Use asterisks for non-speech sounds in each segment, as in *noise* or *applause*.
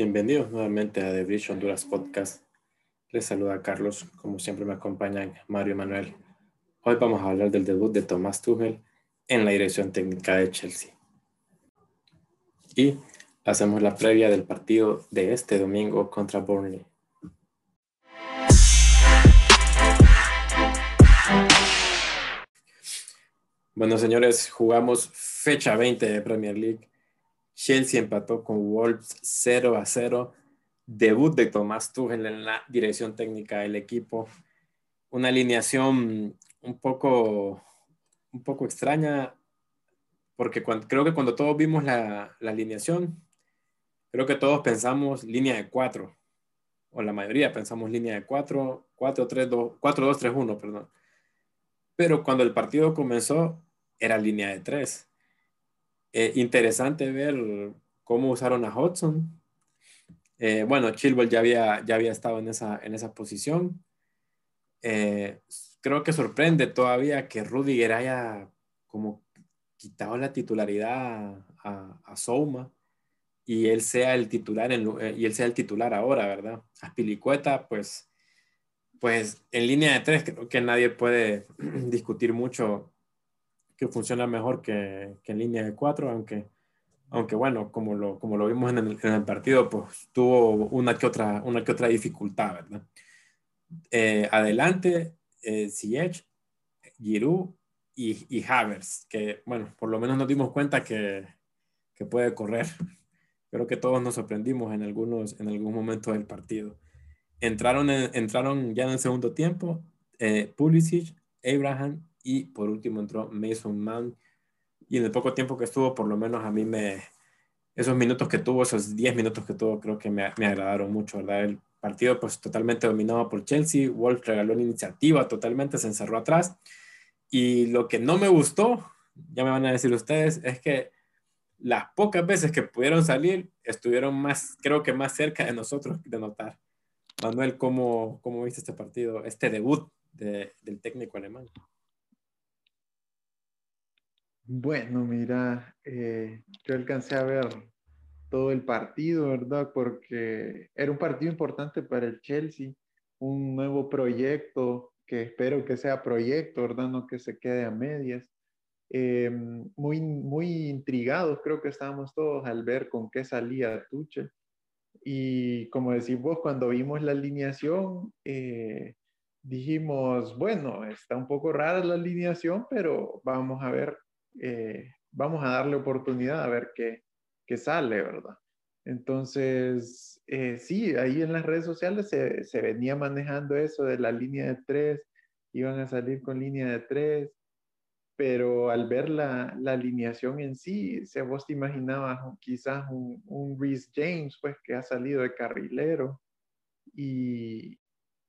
Bienvenidos nuevamente a The Bridge Honduras Podcast. Les saluda Carlos, como siempre me acompañan Mario y Manuel. Hoy vamos a hablar del debut de Tomás Tuchel en la dirección técnica de Chelsea. Y hacemos la previa del partido de este domingo contra Burnley. Bueno, señores, jugamos fecha 20 de Premier League Chelsea empató con Wolves 0 a 0. Debut de Tomás Tuchel en la dirección técnica del equipo. Una alineación un poco, un poco extraña, porque creo que cuando todos vimos la, la, alineación, creo que todos pensamos línea de 4, o la mayoría pensamos línea de 4, 4, 3, 2, 4, 2, 3, 1, perdón. Pero cuando el partido comenzó, era línea de 3 eh, interesante ver cómo usaron a Hudson. Eh, bueno, Chilwell ya había, ya había estado en esa, en esa posición. Eh, creo que sorprende todavía que Rudiger haya como quitado la titularidad a, a Souma y él sea el titular y él sea el titular ahora, ¿verdad? Aspilicueta, pues, pues en línea de tres creo que nadie puede *clears throat* discutir mucho que funciona mejor que, en línea de cuatro, aunque, aunque bueno, como lo, como lo vimos en el, partido, pues tuvo una que otra, una que otra dificultad, ¿verdad? Eh, adelante, eh, Giroud y, y Havers, que bueno, por lo menos nos dimos cuenta que, que puede correr. *laughs* Creo que todos nos sorprendimos en, algunos, en algún momento del partido. Entraron, entraron ya en el segundo tiempo eh, Pulisic, Abraham y por último entró Mason Mount. Y en el poco tiempo que estuvo, por lo menos a mí me, esos minutos que tuvo, esos 10 minutos que tuvo, creo que me, me, agradaron mucho, ¿verdad? El partido pues totalmente dominado por Chelsea, Wolf regaló la iniciativa, totalmente se encerró atrás. Y lo que no me gustó, ya me van a decir ustedes, es que las pocas veces que pudieron salir, estuvieron más, creo que más cerca de nosotros de notar. Manuel, ¿cómo, cómo viste este partido, este debut de, del técnico alemán? Bueno, mira, eh, yo alcancé a ver todo el partido, ¿verdad? Porque era un partido importante para el Chelsea, un nuevo proyecto que espero que sea proyecto, ¿verdad? No que se quede a medias. Eh, muy, muy intrigados creo que estábamos todos al ver con qué salía Tuchel. Y como decís vos, cuando vimos la alineación, eh, dijimos, bueno, está un poco rara la alineación, pero vamos a ver eh, vamos a darle oportunidad a ver qué, qué sale, ¿verdad? Entonces, eh, sí, ahí en las redes sociales se, se, venía manejando eso de la línea de tres, iban a salir con línea de tres, pero al ver la, la alineación en sí, se vos te imaginabas quizás un, un Reese James, pues que ha salido de carrilero, y,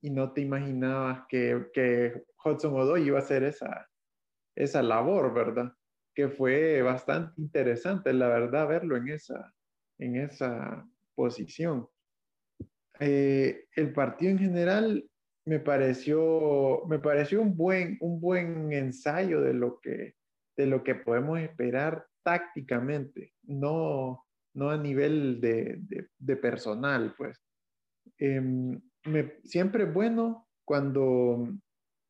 y no te imaginabas que, que Hudson Odoy iba a hacer esa, esa labor, ¿verdad? Que fue bastante interesante, la verdad, verlo en esa, en esa posición. Eh, el partido en general me pareció, me pareció un, buen, un buen ensayo de lo, que, de lo que podemos esperar tácticamente, no, no a nivel de, de, personal, pues. Em, siempre es bueno cuando,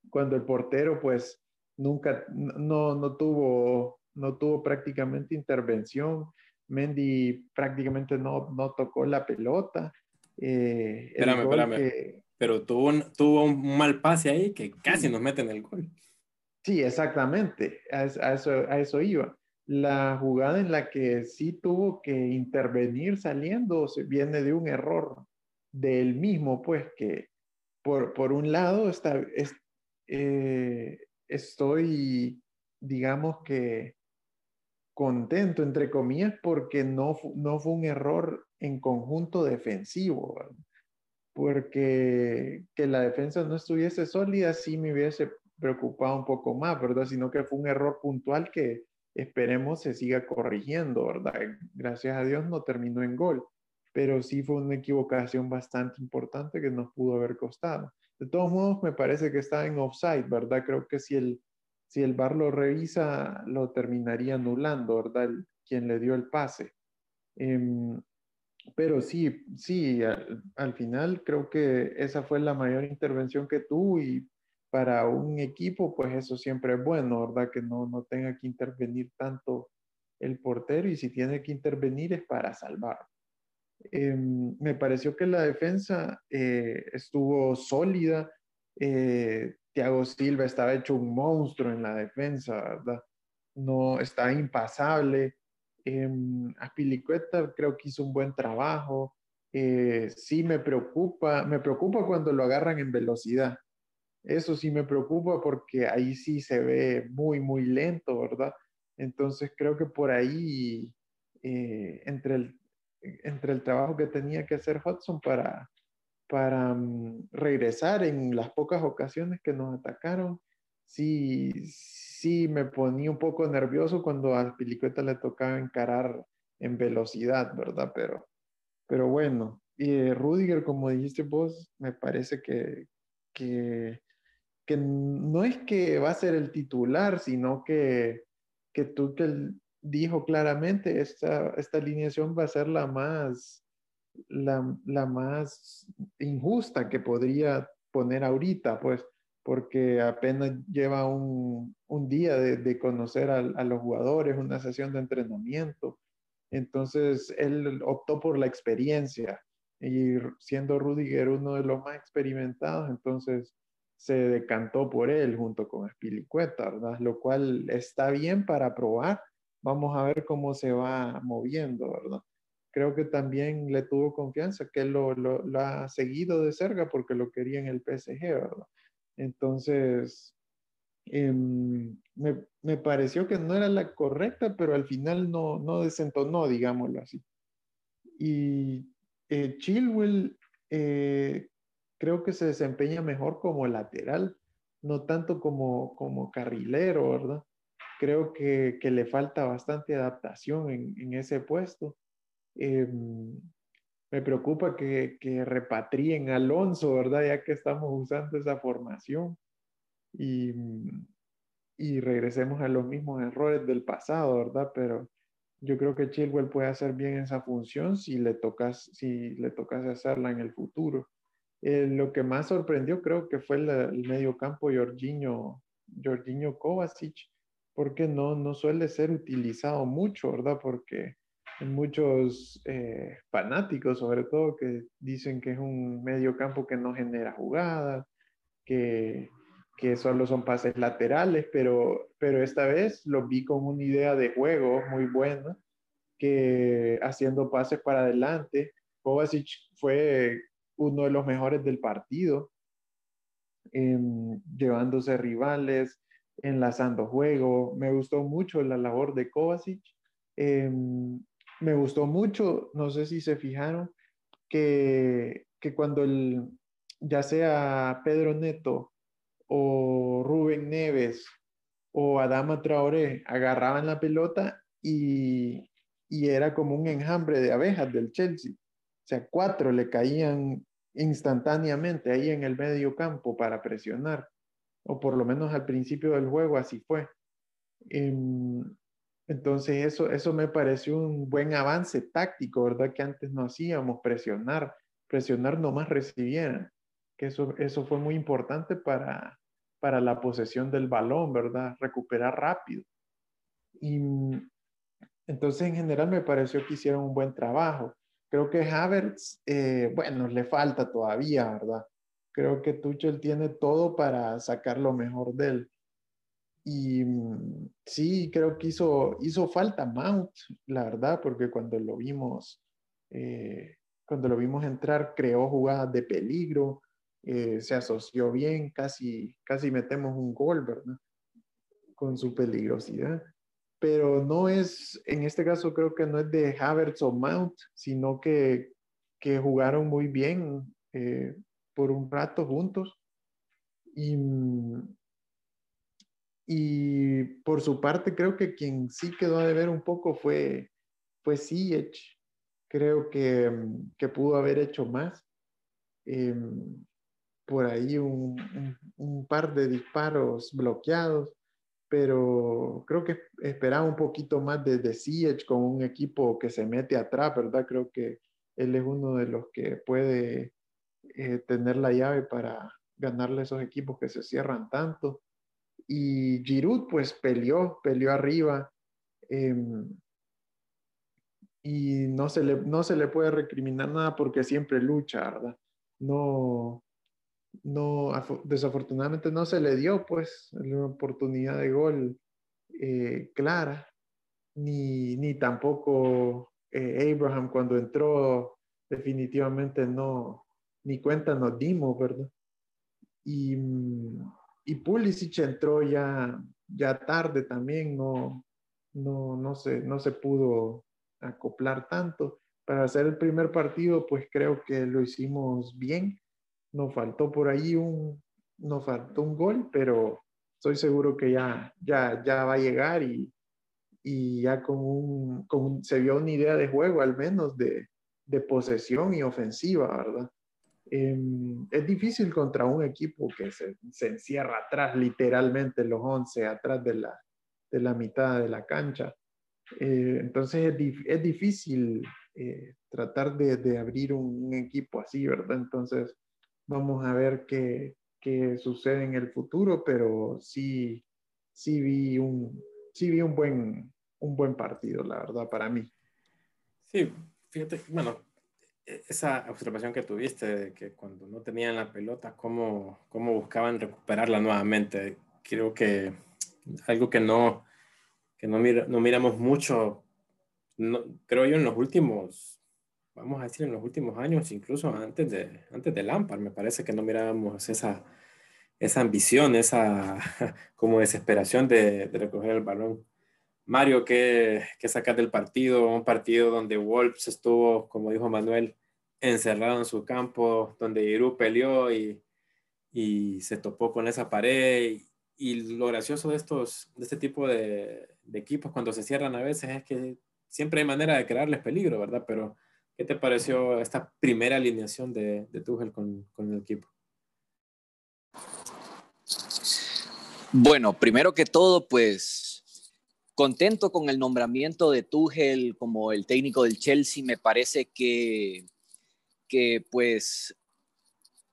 cuando el portero, pues, nunca, no, no tuvo no tuvo prácticamente intervención. Mendy prácticamente no, no tocó la pelota. Eh, espérame, espérame. Pero tuvo un, tuvo un mal pase ahí que casi nos mete en el gol. Sí, exactamente. A, eso, a eso iba. La jugada en la que sí tuvo que intervenir saliendo se viene de un error del mismo, pues que por, por un lado está, es, eh, estoy, digamos que contento, entre comillas, porque no, no fue un error en conjunto defensivo, porque que la defensa no estuviese sólida sí me hubiese preocupado un poco más, ¿verdad? Sino que fue un error puntual que esperemos se siga corrigiendo, ¿verdad? Gracias a Dios no terminó en gol, pero sí fue una equivocación bastante importante que nos pudo haber costado. De todos modos, me parece que está en offside, ¿verdad? Creo que si el, si el VAR lo revisa, lo terminaría anulando, ¿verdad? quien le dio el pase. Em, pero sí, sí, al, final creo que esa fue la mayor intervención que tuvo y para un equipo, pues eso siempre es bueno, ¿verdad? Que no, no tenga que intervenir tanto el portero y si tiene que intervenir es para salvar. Em, me pareció que la defensa eh, estuvo sólida. Eh, Thiago Silva estaba hecho un monstruo en la defensa, ¿verdad? No está impasable. Eh, Aspilicueta creo que hizo un buen trabajo. Eh, sí me preocupa, me preocupa cuando lo agarran en velocidad. Eso sí me preocupa porque ahí sí se ve muy, muy lento, ¿verdad? Entonces creo que por ahí, eh, entre, el, entre el trabajo que tenía que hacer Hudson para, para mm, regresar en las pocas ocasiones que nos atacaron, sí, sí me ponía un poco nervioso cuando a Pilicueta le tocaba encarar en velocidad, ¿verdad? Pero, pero bueno, y Rudiger, como dijiste vos, me parece que, que, que, no es que va a ser el titular, sino que, que que dijo claramente, esta, esta alineación va a ser la más, la, la más injusta que podría poner ahorita, pues porque apenas lleva un, día de, conocer a, los jugadores, una sesión de entrenamiento. Entonces, él optó por la experiencia y siendo Rudiger uno de los más experimentados, entonces se decantó por él junto con Spilicueta, ¿verdad? Lo cual está bien para probar. Vamos a ver cómo se va moviendo, ¿verdad? Creo que también le tuvo confianza, que él lo, lo ha seguido de cerca porque lo quería en el PSG, ¿verdad? Entonces, em, me, pareció que no era la correcta, pero al final no, no desentonó, digámoslo así. Y eh, Chilwell eh, creo que se desempeña mejor como lateral, no tanto como, como carrilero, ¿verdad? Creo que, le falta bastante adaptación en, ese puesto. Em, me preocupa que, que repatrien Alonso, ¿verdad? Ya que estamos usando esa formación y, regresemos a los mismos errores del pasado, ¿verdad? Pero yo creo que Chilwell puede hacer bien esa función si le tocas, si le tocas hacerla en el futuro. Eh, lo que más sorprendió creo que fue el, el medio campo Jorginho, Jorginho Kovacic, porque no, no suele ser utilizado mucho, ¿verdad? Porque muchos eh, fanáticos, sobre todo, que dicen que es un medio campo que no genera jugadas, que, que solo son pases laterales, pero, pero esta vez lo vi con una idea de juego muy buena, que haciendo pases para adelante, Kovacic fue uno de los mejores del partido, llevándose rivales, enlazando juego. Me gustó mucho la labor de Kovacic. Em, me gustó mucho, no sé si se fijaron, que, que cuando el, ya sea Pedro Neto o Rubén Neves o Adama Traoré agarraban la pelota y, y era como un enjambre de abejas del Chelsea. O sea, cuatro le caían instantáneamente ahí en el medio campo para presionar, o por lo menos al principio del juego así fue. Em, entonces eso, eso me pareció un buen avance táctico, ¿verdad? Que antes no hacíamos, presionar, presionar nomás recibieran, que eso, eso fue muy importante para, para la posesión del balón, ¿verdad? Recuperar rápido. Y entonces en general me pareció que hicieron un buen trabajo. Creo que Havertz, eh, bueno, le falta todavía, ¿verdad? Creo que Tuchel tiene todo para sacar lo mejor de él. Mm, sí, creo que hizo, hizo falta Mount, la verdad, porque cuando lo vimos, eh, cuando lo vimos entrar, creó jugadas de peligro, eh, se asoció bien, casi, casi metemos un gol, ¿verdad? Con su peligrosidad. Pero no es, en este caso creo que no es de Havertz o Mount, sino que, que jugaron muy bien eh, por un rato juntos. Y, mm, y por su parte, creo que quien sí quedó a deber un poco fue, fue Siege. Creo que, que pudo haber hecho más. Em, por ahí un, un, par de disparos bloqueados, pero creo que esperaba un poquito más de, de Siege con un equipo que se mete atrás, ¿verdad? Creo que él es uno de los que puede eh, tener la llave para ganarle a esos equipos que se cierran tanto. Y Giroud pues peleó, peleó arriba. Em, y no se, le, no se le puede recriminar nada porque siempre lucha, ¿verdad? No, no, desafortunadamente no se le dio pues la oportunidad de gol eh, clara, ni, ni tampoco eh, Abraham cuando entró definitivamente no, ni cuenta nos dimos, ¿verdad? Y, y Pulisic entró ya, ya tarde también, no, no, no, se, no se pudo acoplar tanto. Para hacer el primer partido, pues creo que lo hicimos bien. Nos faltó por ahí un, nos faltó un gol, pero estoy seguro que ya, ya, ya va a llegar y, y ya con un, con se vio una idea de juego al menos de, de posesión y ofensiva, ¿verdad? Em, es difícil contra un equipo que se, se, encierra atrás, literalmente los 11, atrás de la, de la mitad de la cancha. Eh, entonces es, es difícil eh, tratar de, de abrir un, un, equipo así, ¿verdad? Entonces vamos a ver qué, qué sucede en el futuro, pero sí, sí vi un, sí vi un buen, un buen partido, la verdad, para mí. Sí, fíjate, bueno, esa observación que tuviste de que cuando no tenían la pelota, cómo, cómo buscaban recuperarla nuevamente, creo que algo que no, que no, mira, no miramos mucho, no, creo yo en los últimos, vamos a decir en los últimos años, incluso antes de, antes de Lampard, me parece que no mirábamos esa, esa ambición, esa *laughs* como desesperación de, de recoger el balón. Mario, ¿qué, ¿qué sacas del partido? Un partido donde Wolves estuvo, como dijo Manuel, encerrado en su campo, donde Iru peleó y, y se topó con esa pared. Y, lo gracioso de, estos, de este tipo de, de, equipos cuando se cierran a veces es que siempre hay manera de crearles peligro, ¿verdad? Pero, ¿qué te pareció esta primera alineación de, de Tuchel con, con el equipo? Bueno, primero que todo, pues contento con el nombramiento de Tuchel como el técnico del Chelsea. Me parece que, que pues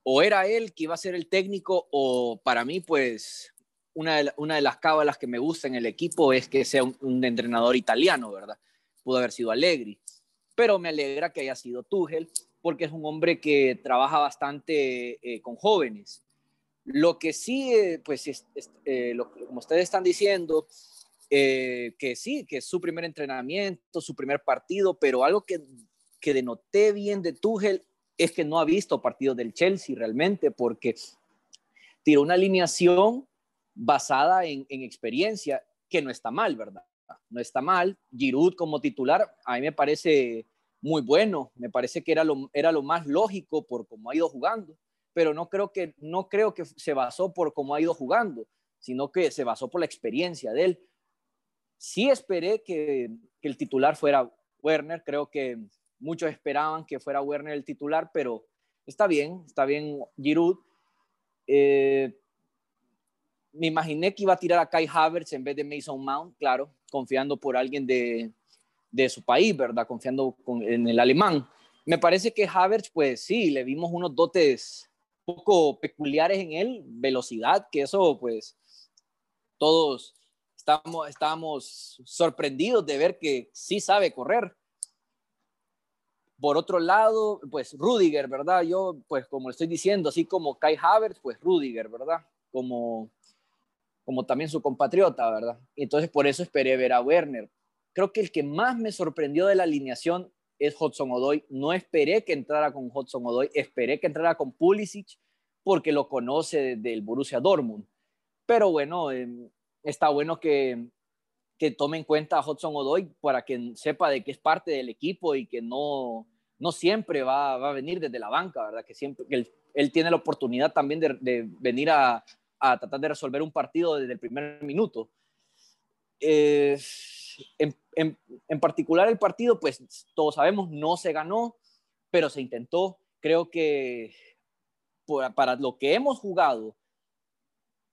o era él que iba a ser el técnico o para mí pues una de, una de las cábalas que me gusta en el equipo es que sea un, entrenador italiano, ¿verdad? Pudo haber sido Allegri, pero me alegra que haya sido Tuchel porque es un hombre que trabaja bastante eh, con jóvenes. Lo que sí, eh, pues, es, eh, lo, como ustedes están diciendo, que sí, que es su primer entrenamiento, su primer partido, pero algo que, que denoté bien de Tuchel es que no ha visto partidos del Chelsea realmente, porque tiró una alineación basada en, en experiencia, que no está mal, ¿verdad? No está mal. Giroud como titular, a mí me parece muy bueno, me parece que era lo, era lo más lógico por cómo ha ido jugando, pero no creo que, no creo que se basó por cómo ha ido jugando, sino que se basó por la experiencia de él. Sí esperé que, el titular fuera Werner, creo que muchos esperaban que fuera Werner el titular, pero está bien, está bien Giroud. Eh, me imaginé que iba a tirar a Kai Havertz en vez de Mason Mount, claro, confiando por alguien de, su país, ¿verdad? Confiando en el alemán. Me parece que Havertz, pues sí, le vimos unos dotes poco peculiares en él, velocidad, que eso, pues, todos estamos, estamos sorprendidos de ver que sí sabe correr. Por otro lado, pues Rudiger, ¿verdad? Yo, pues como estoy diciendo, así como Kai Havertz, pues Rudiger, ¿verdad? Como, como también su compatriota, ¿verdad? Entonces por eso esperé ver a Werner. Creo que el que más me sorprendió de la alineación es Hudson Odoy. No esperé que entrara con Hudson Odoy, esperé que entrara con Pulisic porque lo conoce del Borussia Dortmund. Pero bueno, eh, está bueno que, que tome en cuenta a Hudson Odoy para que sepa de que es parte del equipo y que no, no siempre va, va a venir desde la banca, ¿verdad? Que siempre que él, tiene la oportunidad también de, venir a, a, tratar de resolver un partido desde el primer minuto. Eh, en, en, en, particular el partido, pues todos sabemos, no se ganó, pero se intentó. Creo que para lo que hemos jugado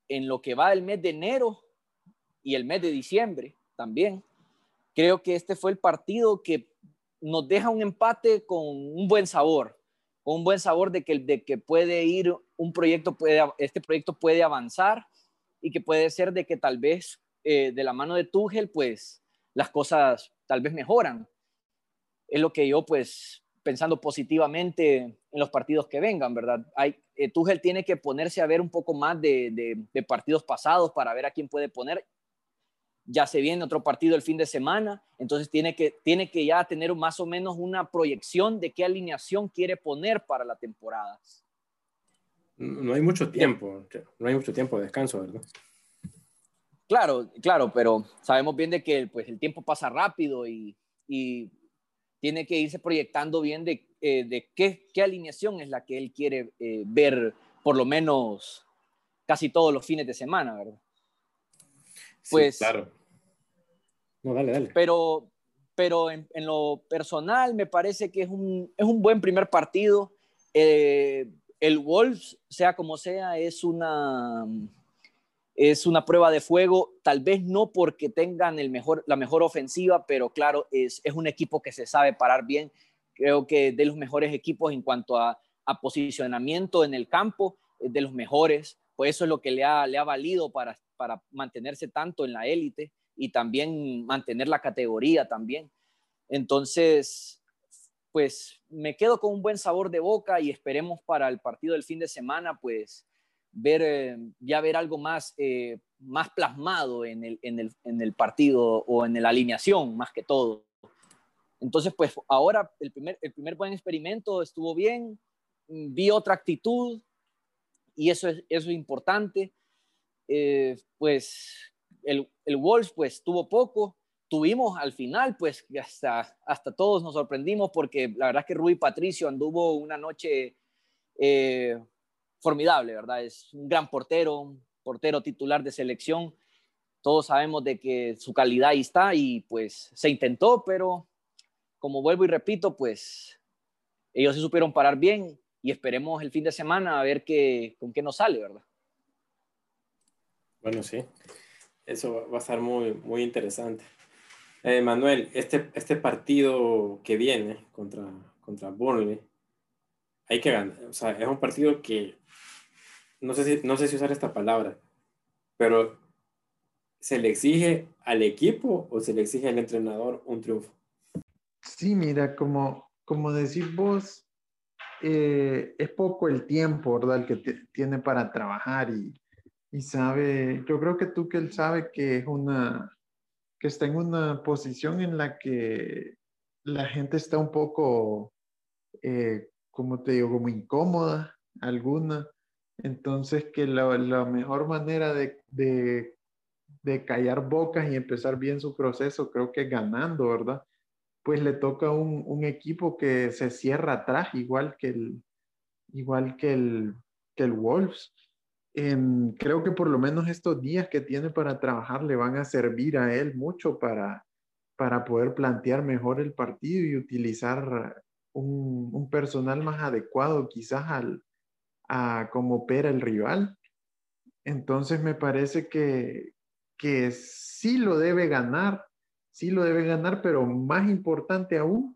en lo que va el mes de enero, y el mes de diciembre también. Creo que este fue el partido que nos deja un empate con un buen sabor, con un buen sabor de que, de que puede ir un proyecto, puede, este proyecto puede avanzar y que puede ser de que tal vez eh, de la mano de Tuchel, pues las cosas tal vez mejoran. Es lo que yo, pues, pensando positivamente en los partidos que vengan, ¿verdad? Hay, eh, tiene que ponerse a ver un poco más de, de partidos pasados para ver a quién puede poner ya se viene otro partido el fin de semana, entonces tiene que, tiene que ya tener más o menos una proyección de qué alineación quiere poner para la temporada. No hay mucho tiempo, no hay mucho tiempo de descanso, ¿verdad? Claro, claro, pero sabemos bien de que pues, el tiempo pasa rápido y, tiene que irse proyectando bien de, eh, de qué, qué, alineación es la que él quiere eh, ver por lo menos casi todos los fines de semana, ¿verdad? Pues, claro. No, dale, dale. Pero, pero en, lo personal me parece que es un, es un buen primer partido. Eh, el Wolves, sea como sea, es una, es una prueba de fuego, tal vez no porque tengan el mejor, la mejor ofensiva, pero claro, es, es un equipo que se sabe parar bien. Creo que de los mejores equipos en cuanto a, a posicionamiento en el campo, de los mejores. Pues eso es lo que le ha, le ha valido para para mantenerse tanto en la élite y también mantener la categoría también. Entonces, pues me quedo con un buen sabor de boca y esperemos para el partido del fin de semana, pues ver, eh, ya ver algo más, eh, más plasmado en el, en, el, en el partido o en la alineación, más que todo. Entonces, pues ahora el primer, el primer buen experimento estuvo bien, vi otra actitud y eso es, eso es importante. Eh, pues el, el Wolves pues tuvo poco, tuvimos al final pues hasta, hasta todos nos sorprendimos porque la verdad es que Rui Patricio anduvo una noche eh, formidable, ¿verdad? Es un gran portero, un portero titular de selección. Todos sabemos de que su calidad ahí está y pues se intentó, pero como vuelvo y repito, pues ellos se supieron parar bien y esperemos el fin de semana a ver qué, con qué nos sale, ¿verdad? Bueno, sí, eso va a estar muy, muy interesante. Eh, Manuel, este, este partido que viene contra, contra Burnley, hay que ganar. O sea, es un partido que, no sé, si, no sé si usar esta palabra, pero ¿se le exige al equipo o se le exige al entrenador un triunfo? Sí, mira, como, como decís vos, eh, es poco el tiempo, ¿verdad? El que tiene para trabajar y, y sabe, yo creo que tú que él sabe que es una, que está en una posición en la que la gente está un poco, eh, como te digo, como incómoda alguna. Entonces que la, la mejor manera de, de, de, callar bocas y empezar bien su proceso creo que ganando, ¿verdad? Pues le toca un, un equipo que se cierra atrás, igual que el, igual que el, que el Wolves creo que por lo menos estos días que tiene para trabajar le van a servir a él mucho para, para poder plantear mejor el partido y utilizar un, personal más adecuado quizás al, a cómo opera el rival. Entonces me parece que, que sí lo debe ganar, sí lo debe ganar, pero más importante aún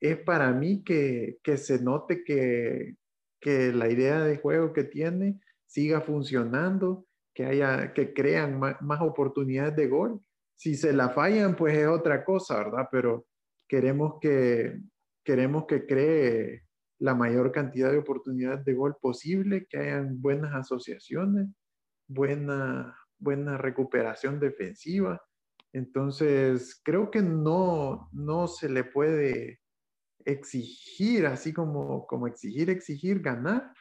es para mí que, que se note que, que la idea de juego que tiene siga funcionando, que haya, que crean más, oportunidades de gol. Si se la fallan, pues es otra cosa, ¿verdad? Pero queremos que, queremos que cree la mayor cantidad de oportunidades de gol posible, que hayan buenas asociaciones, buena, buena recuperación defensiva. Entonces, creo que no, no se le puede exigir, así como, como exigir, exigir, ganar.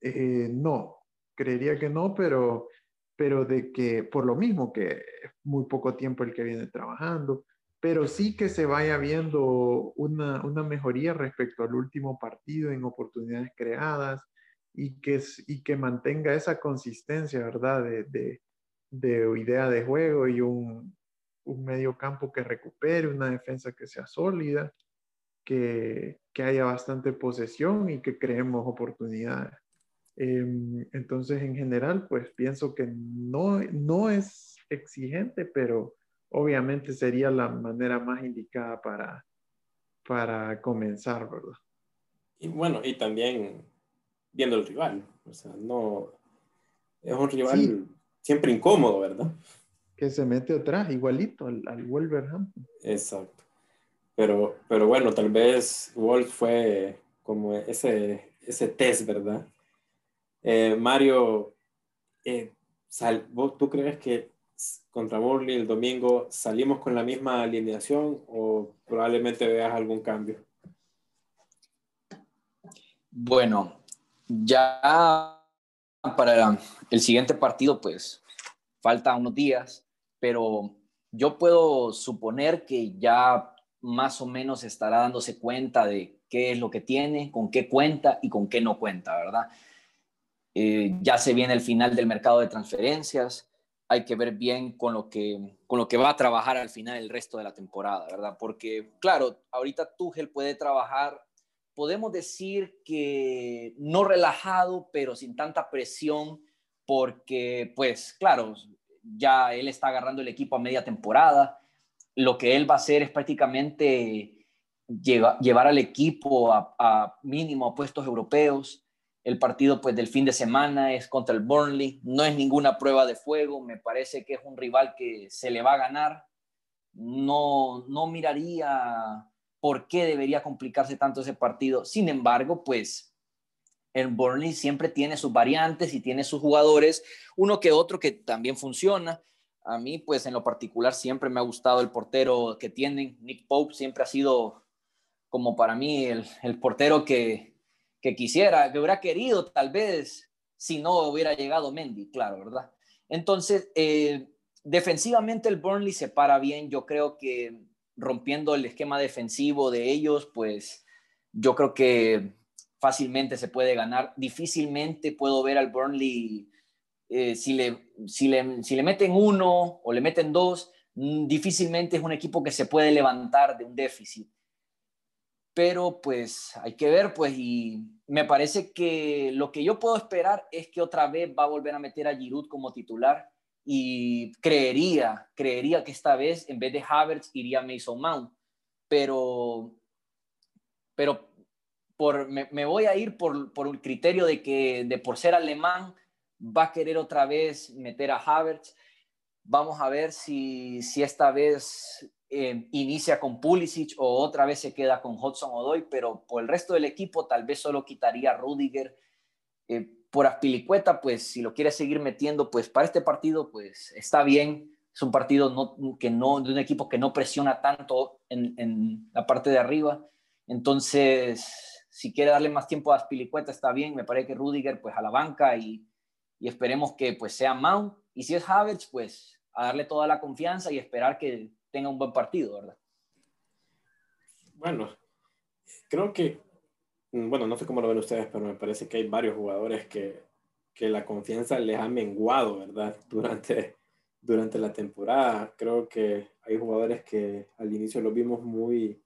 Eh, no, creería que no, pero, pero de que por lo mismo que es muy poco tiempo el que viene trabajando, pero sí que se vaya viendo una, una mejoría respecto al último partido en oportunidades creadas y que, y que mantenga esa consistencia, ¿verdad? De, de, de idea de juego y un, un medio campo que recupere, una defensa que sea sólida, que, que haya bastante posesión y que creemos oportunidades. Em, entonces, en general, pues pienso que no, no es exigente, pero obviamente sería la manera más indicada para, para comenzar, ¿verdad? Y bueno, y también viendo el rival, o sea, no, es un rival siempre incómodo, ¿verdad? Que se mete atrás, igualito al, al Wolverhampton. Exacto. Pero, pero bueno, tal vez Wolf fue como ese, ese test, ¿verdad? Eh, Mario, eh, ¿tú crees que contra Burnley el domingo salimos con la misma alineación o probablemente veas algún cambio? Bueno, ya para el siguiente partido, pues falta unos días, pero yo puedo suponer que ya más o menos estará dándose cuenta de qué es lo que tiene, con qué cuenta y con qué no cuenta, ¿verdad? Eh, ya se viene el final del mercado de transferencias, hay que ver bien con lo que, con lo que va a trabajar al final el resto de la temporada, ¿verdad? Porque, claro, ahorita Tuchel puede trabajar, podemos decir que no relajado, pero sin tanta presión, porque, pues, claro, ya él está agarrando el equipo a media temporada, lo que él va a hacer es prácticamente llevar al equipo a mínimo a puestos europeos, el partido pues del fin de semana es contra el Burnley, no es ninguna prueba de fuego, me parece que es un rival que se le va a ganar. No no miraría por qué debería complicarse tanto ese partido. Sin embargo, pues el Burnley siempre tiene sus variantes y tiene sus jugadores, uno que otro que también funciona. A mí, pues en lo particular, siempre me ha gustado el portero que tienen. Nick Pope siempre ha sido como para mí el, el portero que, que quisiera, que hubiera querido tal vez si no hubiera llegado Mendy, claro, ¿verdad? Entonces, eh, defensivamente el Burnley se para bien, yo creo que rompiendo el esquema defensivo de ellos, pues yo creo que fácilmente se puede ganar. Difícilmente puedo ver al Burnley, eh, si, le, si, le, si le meten uno o le meten dos, mm, difícilmente es un equipo que se puede levantar de un déficit pero pues hay que ver, pues, y me parece que lo que yo puedo esperar es que otra vez va a volver a meter a Giroud como titular y creería, creería que esta vez en vez de Havertz iría Mason Mount, pero, pero por, me, voy a ir por, por un criterio de que de por ser alemán va a querer otra vez meter a Havertz. Vamos a ver si, si esta vez eh, inicia con Pulisic o otra vez se queda con Hudson Odoy, pero por el resto del equipo tal vez solo quitaría a Rudiger. Eh, por Aspilicueta, pues si lo quiere seguir metiendo, pues para este partido, pues está bien. Es un partido no, que no, de un equipo que no presiona tanto en, la parte de arriba. Entonces, si quiere darle más tiempo a Aspilicueta, está bien. Me parece que Rudiger, pues a la banca y, esperemos que pues sea Mount. Y si es Havertz, pues a darle toda la confianza y esperar que tenga un buen partido, ¿verdad? Bueno, creo que, mm, bueno, no sé cómo lo ven ustedes, pero me parece que hay varios jugadores que, que la confianza les ha menguado, ¿verdad? *laughs* Durante, durante la temporada. Creo que hay jugadores que al inicio los vimos muy,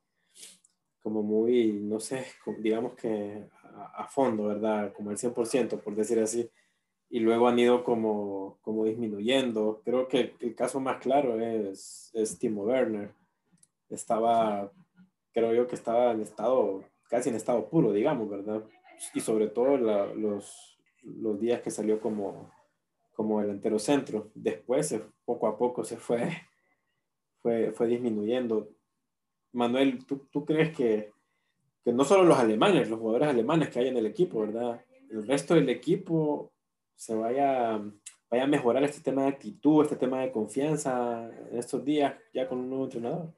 como muy, no sé, digamos que a, a fondo, ¿verdad? Como el 100%, por decir así y luego han ido como, como disminuyendo. Creo que el caso más claro es, es Timo Werner. Estaba, creo yo que estaba en estado, casi en estado puro, digamos, ¿verdad? Y sobre todo los, los días que salió como, como delantero centro. Después, poco a poco, se fue, *laughs* fue, fue disminuyendo. Manuel, ¿tú, tú crees que, que no solo los alemanes, los jugadores alemanes que hay en el equipo, ¿verdad? El resto del equipo se vaya, vaya a mejorar este tema de actitud, este tema de confianza en estos días ya con un nuevo entrenador?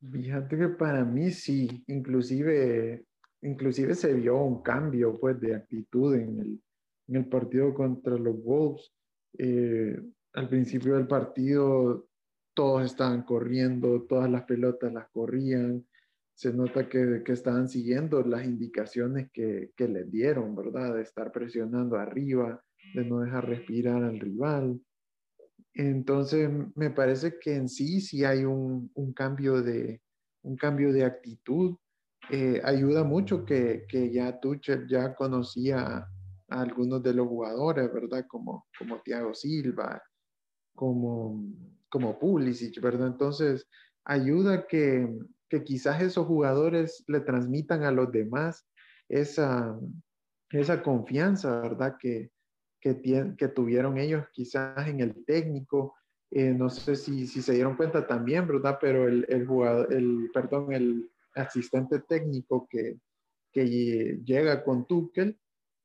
Fíjate que para mí sí, inclusive, inclusive se vio un cambio pues de actitud en el, en el partido contra los Wolves. Eh, al principio del partido todos estaban corriendo, todas las pelotas las corrían, se nota que, que estaban siguiendo las indicaciones que, que les dieron, ¿verdad? De estar presionando arriba, de no dejar respirar al rival. Entonces, me parece que en sí sí hay un, un cambio, de, un cambio de actitud. Eh, ayuda mucho que, que ya Tuchel ya conocía a, algunos de los jugadores, ¿verdad? Como, como Thiago Silva, como, como Pulisic, ¿verdad? Entonces, ayuda que, que quizás esos jugadores le transmitan a los demás esa, esa confianza, ¿verdad? Que, que, que tuvieron ellos quizás en el técnico. Eh, no sé si, si, se dieron cuenta también, ¿verdad? Pero el, el jugador, el, perdón, el asistente técnico que, que llega con Tuchel,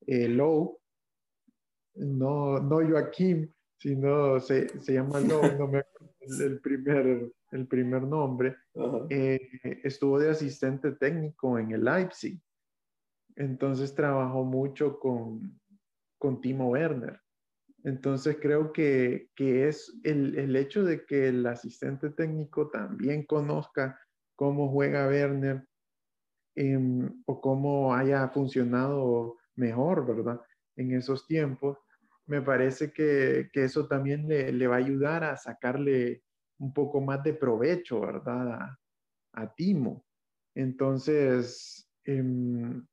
eh, Lowe, no, no Joaquín, sino se, se llama Lowe, no me acuerdo el, primer, el primer nombre, eh, estuvo de asistente técnico en el Leipzig. Entonces trabajó mucho con, con Timo Werner. Entonces creo que, que es el, el, hecho de que el asistente técnico también conozca cómo juega Werner em, o cómo haya funcionado mejor, ¿verdad? En esos tiempos, me parece que, que eso también le, le, va a ayudar a sacarle un poco más de provecho, ¿verdad? A, Timo. Entonces, em,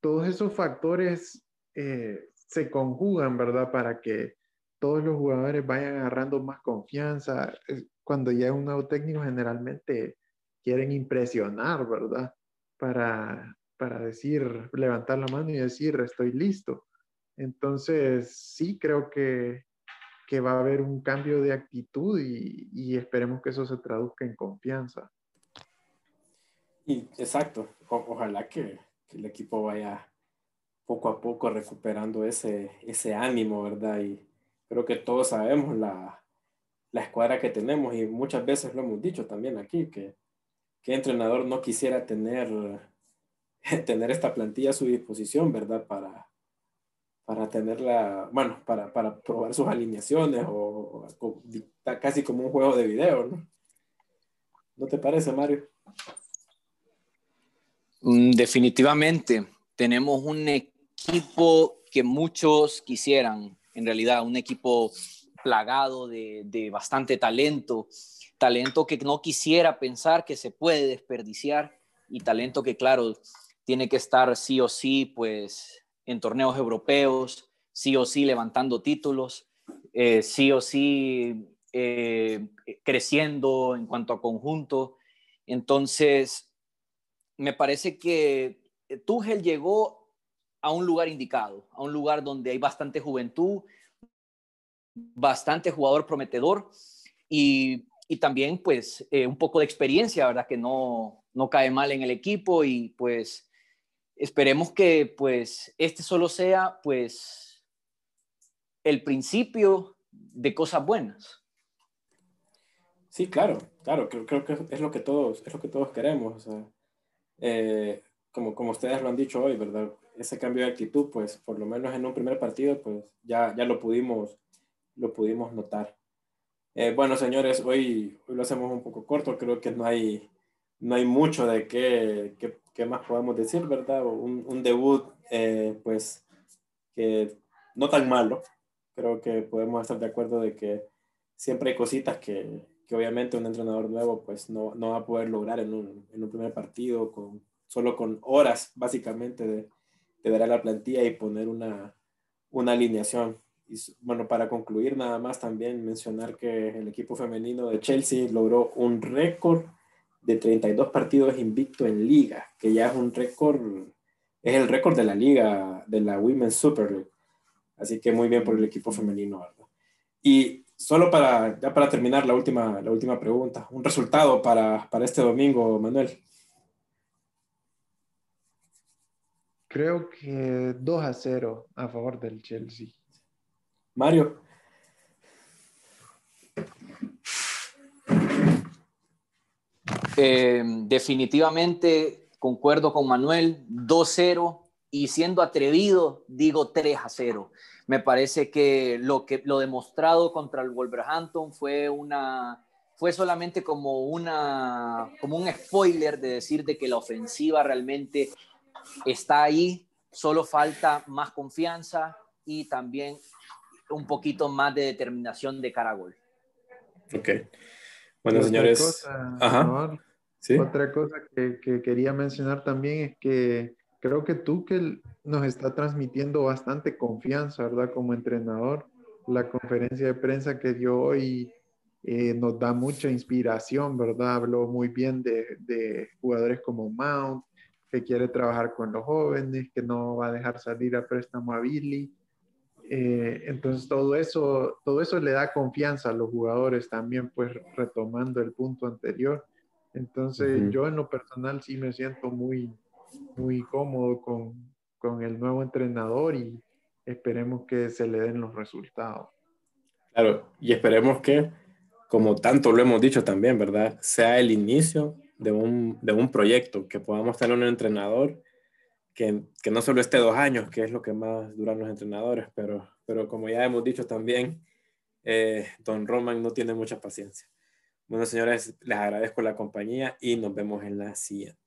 todos esos factores eh, se conjugan, ¿verdad? Para que todos los jugadores vayan agarrando más confianza. Cuando llega un nuevo técnico, generalmente quieren impresionar, ¿verdad? Para, para decir, levantar la mano y decir, estoy listo. Entonces, sí, creo que, que va a haber un cambio de actitud y, y esperemos que eso se traduzca en confianza. Y, exacto, ojalá que, que el equipo vaya poco a poco recuperando ese, ese ánimo, ¿verdad? Y creo que todos sabemos la, la escuadra que tenemos y muchas veces lo hemos dicho también aquí, que, que entrenador no quisiera tener, *laughs* tener esta plantilla a su disposición, ¿verdad? Para, para tenerla, bueno, para, para probar sus alineaciones o, o, casi como un juego de video, ¿no? ¿No te parece, Mario? Mm, definitivamente, tenemos un equipo que muchos quisieran, en realidad, un equipo plagado de, de, bastante talento, talento que no quisiera pensar que se puede desperdiciar y talento que, claro, tiene que estar sí o sí, pues, en torneos europeos, sí o sí levantando títulos, eh, sí o sí eh, creciendo en cuanto a conjunto. Entonces, me parece que Tuchel llegó a un lugar indicado, a un lugar donde hay bastante juventud, bastante jugador prometedor y, y también pues eh, un poco de experiencia, ¿verdad? Que no, no cae mal en el equipo y pues esperemos que pues este solo sea pues el principio de cosas buenas. Sí, claro, claro, creo, creo que es lo que todos, es lo que todos queremos. O sea eh, como, como ustedes lo han dicho hoy, ¿verdad? Ese cambio de actitud, pues por lo menos en un primer partido, pues ya, ya lo, pudimos, lo pudimos notar. Eh, bueno, señores, hoy, hoy lo hacemos un poco corto, creo que no hay, no hay mucho de qué, qué, qué más podemos decir, ¿verdad? Un, un debut, eh, pues, que no tan malo. Creo que podemos estar de acuerdo de que siempre hay cositas que, que obviamente un entrenador nuevo pues no, no va a poder lograr en un, en un, primer partido con, solo con horas básicamente de, de ver a la plantilla y poner una, una alineación. Y bueno, para concluir nada más también mencionar que el equipo femenino de Chelsea logró un récord de 32 partidos invicto en liga, que ya es un récord, es el récord de la liga, de la Women's Super League. Así que muy bien por el equipo femenino, ¿verdad? Y solo para, ya para terminar la última, la última pregunta, un resultado para, para este domingo, Manuel. Creo que 2 a 0 a favor del Chelsea. Mario. Eh, definitivamente concuerdo con Manuel, 2-0 y siendo atrevido, digo 3 a 0 me parece que lo que lo demostrado contra el Wolverhampton fue una fue solamente como una como un spoiler de decir de que la ofensiva realmente está ahí, solo falta más confianza y también un poquito más de determinación de cara a gol. Ok. Bueno, señores. Ajá. ¿Sí? Otra cosa que, que, quería mencionar también es que creo que tú que nos está transmitiendo bastante confianza, ¿verdad? Como entrenador, la conferencia de prensa que dio hoy eh, nos da mucha inspiración, ¿verdad? Habló muy bien de, de, jugadores como Mount, que quiere trabajar con los jóvenes, que no va a dejar salir a préstamo a Billy. Eh, entonces todo eso, todo eso le da confianza a los jugadores también, pues retomando el punto anterior. Entonces yo en lo personal sí me siento muy, muy cómodo con, con el nuevo entrenador y esperemos que se le den los resultados. Claro, y esperemos que como tanto lo hemos dicho también, ¿verdad? Sea el inicio de un, de un proyecto, que podamos tener un entrenador que, que, no solo esté dos años, que es lo que más duran los entrenadores, pero, pero como ya hemos dicho también, eh, Don Roman no tiene mucha paciencia. Bueno, señores, les agradezco la compañía y nos vemos en la siguiente.